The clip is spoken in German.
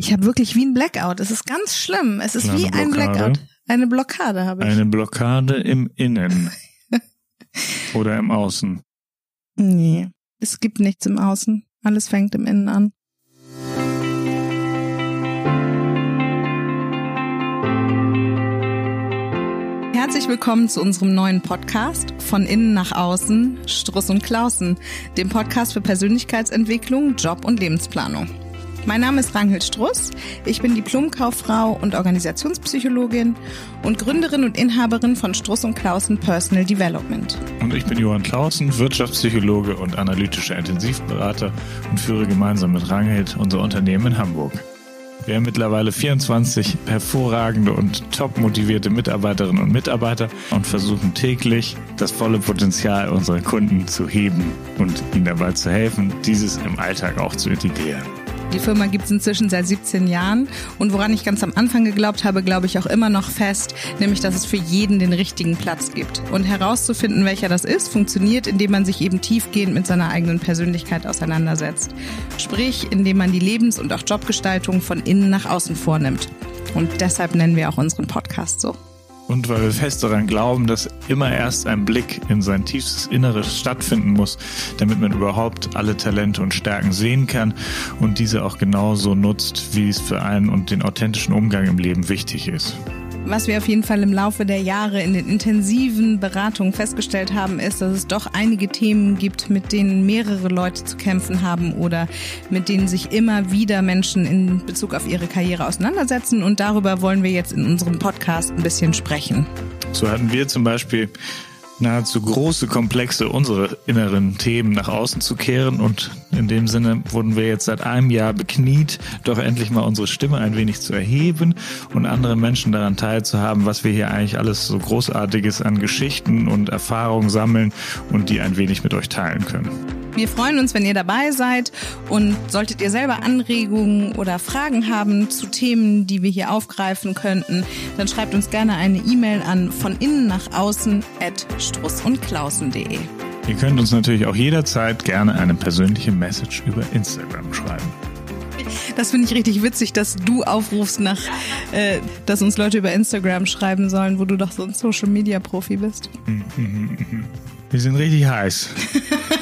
Ich habe wirklich wie ein Blackout. Es ist ganz schlimm. Es ist Kleine wie ein Blockade. Blackout. Eine Blockade habe ich. Eine Blockade im Innen. Oder im Außen. Nee, es gibt nichts im Außen. Alles fängt im Innen an. Herzlich willkommen zu unserem neuen Podcast von innen nach außen, Struss und Klausen, dem Podcast für Persönlichkeitsentwicklung, Job und Lebensplanung. Mein Name ist Ranghild Struss. Ich bin Diplomkauffrau und Organisationspsychologin und Gründerin und Inhaberin von Struss und Klausen Personal Development. Und ich bin Johann Clausen, Wirtschaftspsychologe und analytischer Intensivberater und führe gemeinsam mit Ranghild unser Unternehmen in Hamburg. Wir haben mittlerweile 24 hervorragende und top motivierte Mitarbeiterinnen und Mitarbeiter und versuchen täglich das volle Potenzial unserer Kunden zu heben und ihnen dabei zu helfen, dieses im Alltag auch zu integrieren. Die Firma gibt es inzwischen seit 17 Jahren und woran ich ganz am Anfang geglaubt habe, glaube ich auch immer noch fest, nämlich dass es für jeden den richtigen Platz gibt. Und herauszufinden, welcher das ist, funktioniert, indem man sich eben tiefgehend mit seiner eigenen Persönlichkeit auseinandersetzt. Sprich, indem man die Lebens- und auch Jobgestaltung von innen nach außen vornimmt. Und deshalb nennen wir auch unseren Podcast so. Und weil wir fest daran glauben, dass immer erst ein Blick in sein tiefstes Inneres stattfinden muss, damit man überhaupt alle Talente und Stärken sehen kann und diese auch genauso nutzt, wie es für einen und den authentischen Umgang im Leben wichtig ist. Was wir auf jeden Fall im Laufe der Jahre in den intensiven Beratungen festgestellt haben, ist, dass es doch einige Themen gibt, mit denen mehrere Leute zu kämpfen haben oder mit denen sich immer wieder Menschen in Bezug auf ihre Karriere auseinandersetzen. Und darüber wollen wir jetzt in unserem Podcast ein bisschen sprechen. So hatten wir zum Beispiel nahezu große Komplexe unsere inneren Themen nach außen zu kehren und in dem Sinne wurden wir jetzt seit einem Jahr bekniet, doch endlich mal unsere Stimme ein wenig zu erheben und andere Menschen daran teilzuhaben, was wir hier eigentlich alles so großartiges an Geschichten und Erfahrungen sammeln und die ein wenig mit euch teilen können. Wir freuen uns, wenn ihr dabei seid und solltet ihr selber Anregungen oder Fragen haben zu Themen, die wir hier aufgreifen könnten, dann schreibt uns gerne eine E-Mail an von innen nach außen at strussundklausen.de. Ihr könnt uns natürlich auch jederzeit gerne eine persönliche Message über Instagram schreiben. Das finde ich richtig witzig, dass du aufrufst nach, äh, dass uns Leute über Instagram schreiben sollen, wo du doch so ein Social Media Profi bist. Wir sind richtig heiß.